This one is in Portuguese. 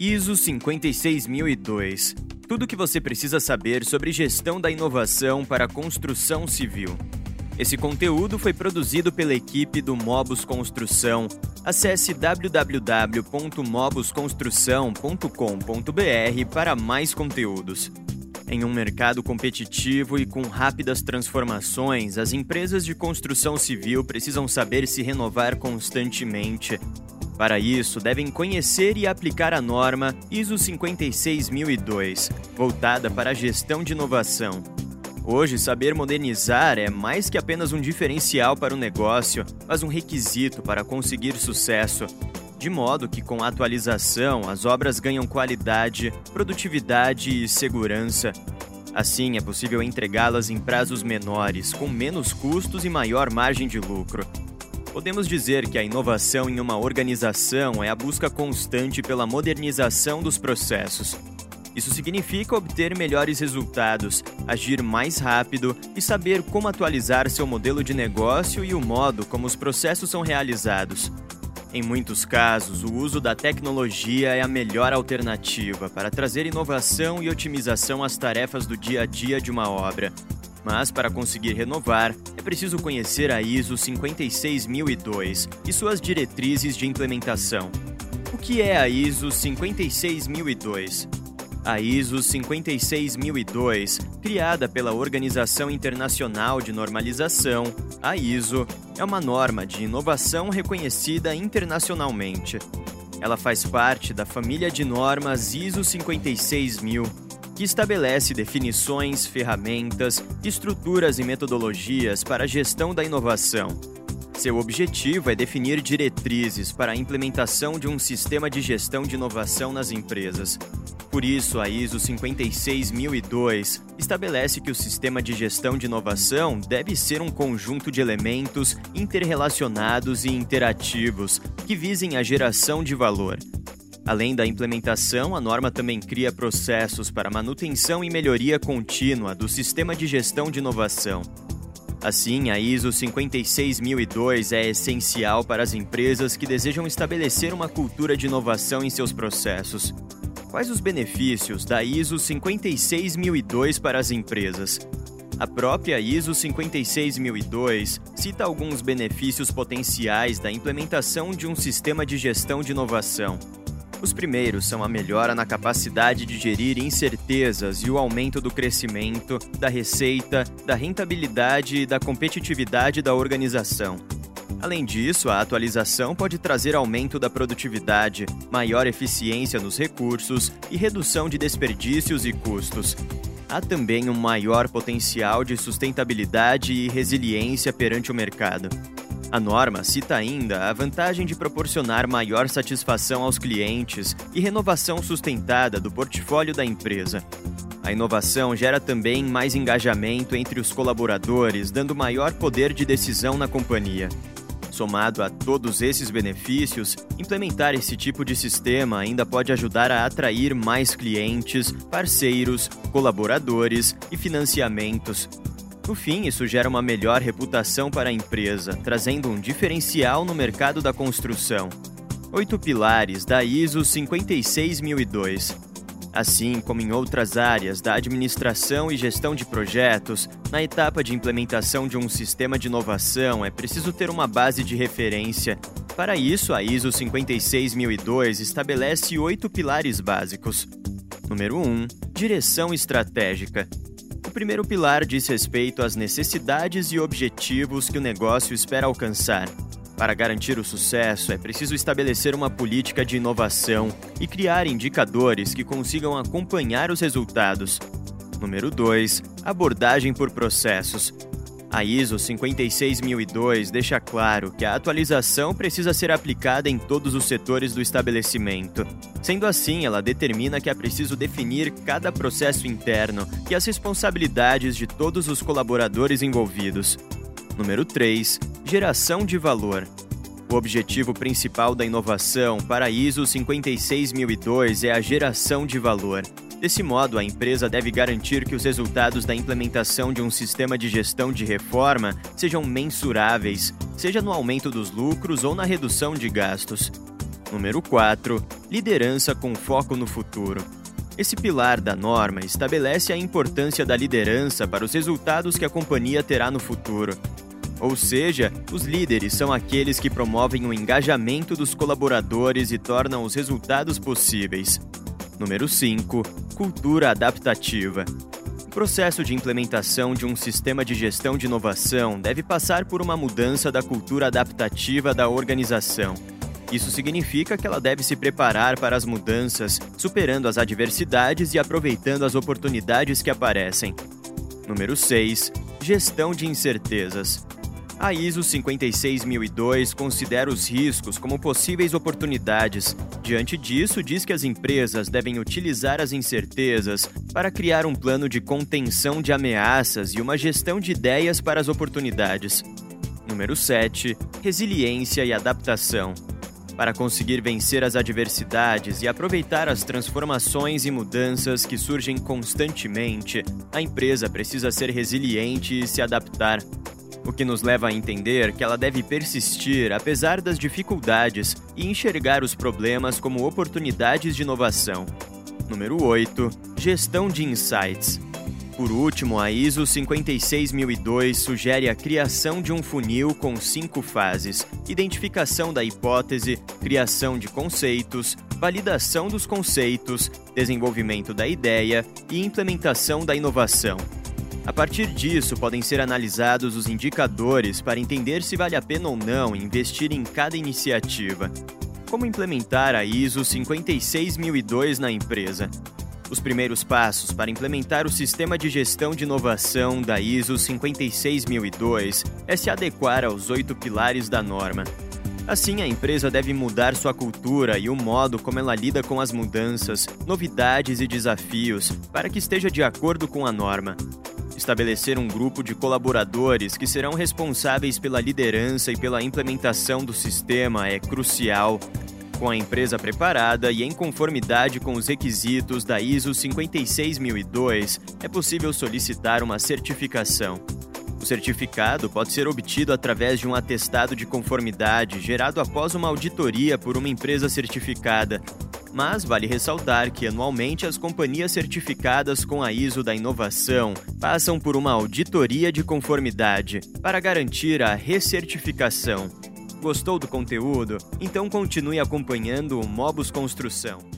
ISO 56002. Tudo o que você precisa saber sobre gestão da inovação para a construção civil. Esse conteúdo foi produzido pela equipe do Mobus Construção. Acesse www.mobusconstrução.com.br para mais conteúdos. Em um mercado competitivo e com rápidas transformações, as empresas de construção civil precisam saber se renovar constantemente. Para isso, devem conhecer e aplicar a norma ISO 56002, voltada para a gestão de inovação. Hoje, saber modernizar é mais que apenas um diferencial para o negócio, mas um requisito para conseguir sucesso. De modo que, com a atualização, as obras ganham qualidade, produtividade e segurança. Assim, é possível entregá-las em prazos menores, com menos custos e maior margem de lucro. Podemos dizer que a inovação em uma organização é a busca constante pela modernização dos processos isso significa obter melhores resultados, agir mais rápido e saber como atualizar seu modelo de negócio e o modo como os processos são realizados. Em muitos casos, o uso da tecnologia é a melhor alternativa para trazer inovação e otimização às tarefas do dia a dia de uma obra. Mas, para conseguir renovar, é preciso conhecer a ISO 56002 e suas diretrizes de implementação. O que é a ISO 56002? A ISO 56002, criada pela Organização Internacional de Normalização, a ISO, é uma norma de inovação reconhecida internacionalmente. Ela faz parte da família de normas ISO 56000, que estabelece definições, ferramentas, estruturas e metodologias para a gestão da inovação. Seu objetivo é definir diretrizes para a implementação de um sistema de gestão de inovação nas empresas, por isso, a ISO 56002 estabelece que o sistema de gestão de inovação deve ser um conjunto de elementos interrelacionados e interativos que visem a geração de valor. Além da implementação, a norma também cria processos para manutenção e melhoria contínua do sistema de gestão de inovação. Assim, a ISO 56002 é essencial para as empresas que desejam estabelecer uma cultura de inovação em seus processos. Quais os benefícios da ISO 56002 para as empresas? A própria ISO 56002 cita alguns benefícios potenciais da implementação de um sistema de gestão de inovação. Os primeiros são a melhora na capacidade de gerir incertezas e o aumento do crescimento, da receita, da rentabilidade e da competitividade da organização. Além disso, a atualização pode trazer aumento da produtividade, maior eficiência nos recursos e redução de desperdícios e custos. Há também um maior potencial de sustentabilidade e resiliência perante o mercado. A norma cita ainda a vantagem de proporcionar maior satisfação aos clientes e renovação sustentada do portfólio da empresa. A inovação gera também mais engajamento entre os colaboradores, dando maior poder de decisão na companhia. Somado a todos esses benefícios, implementar esse tipo de sistema ainda pode ajudar a atrair mais clientes, parceiros, colaboradores e financiamentos. No fim, isso gera uma melhor reputação para a empresa, trazendo um diferencial no mercado da construção. Oito pilares da ISO 56002 Assim como em outras áreas da administração e gestão de projetos, na etapa de implementação de um sistema de inovação é preciso ter uma base de referência. Para isso, a ISO 56002 estabelece oito pilares básicos. Número 1. Direção estratégica. O primeiro pilar diz respeito às necessidades e objetivos que o negócio espera alcançar. Para garantir o sucesso, é preciso estabelecer uma política de inovação e criar indicadores que consigam acompanhar os resultados. Número 2. Abordagem por processos. A ISO 56002 deixa claro que a atualização precisa ser aplicada em todos os setores do estabelecimento. Sendo assim, ela determina que é preciso definir cada processo interno e as responsabilidades de todos os colaboradores envolvidos. Número 3. Geração de valor. O objetivo principal da inovação para ISO 56002 é a geração de valor. Desse modo, a empresa deve garantir que os resultados da implementação de um sistema de gestão de reforma sejam mensuráveis, seja no aumento dos lucros ou na redução de gastos. Número 4. Liderança com foco no futuro. Esse pilar da norma estabelece a importância da liderança para os resultados que a companhia terá no futuro. Ou seja, os líderes são aqueles que promovem o engajamento dos colaboradores e tornam os resultados possíveis. Número 5. Cultura adaptativa. O processo de implementação de um sistema de gestão de inovação deve passar por uma mudança da cultura adaptativa da organização. Isso significa que ela deve se preparar para as mudanças, superando as adversidades e aproveitando as oportunidades que aparecem. Número 6. Gestão de incertezas. A ISO 56002 considera os riscos como possíveis oportunidades. Diante disso, diz que as empresas devem utilizar as incertezas para criar um plano de contenção de ameaças e uma gestão de ideias para as oportunidades. Número 7. Resiliência e adaptação. Para conseguir vencer as adversidades e aproveitar as transformações e mudanças que surgem constantemente, a empresa precisa ser resiliente e se adaptar o que nos leva a entender que ela deve persistir apesar das dificuldades e enxergar os problemas como oportunidades de inovação. Número 8. Gestão de insights. Por último, a ISO 56002 sugere a criação de um funil com cinco fases: identificação da hipótese, criação de conceitos, validação dos conceitos, desenvolvimento da ideia e implementação da inovação. A partir disso, podem ser analisados os indicadores para entender se vale a pena ou não investir em cada iniciativa. Como implementar a ISO 56002 na empresa? Os primeiros passos para implementar o sistema de gestão de inovação da ISO 56002 é se adequar aos oito pilares da norma. Assim, a empresa deve mudar sua cultura e o modo como ela lida com as mudanças, novidades e desafios para que esteja de acordo com a norma. Estabelecer um grupo de colaboradores que serão responsáveis pela liderança e pela implementação do sistema é crucial. Com a empresa preparada e em conformidade com os requisitos da ISO 56002, é possível solicitar uma certificação. O certificado pode ser obtido através de um atestado de conformidade gerado após uma auditoria por uma empresa certificada, mas vale ressaltar que anualmente as companhias certificadas com a ISO da inovação passam por uma auditoria de conformidade para garantir a recertificação. Gostou do conteúdo? Então continue acompanhando o Mobus Construção.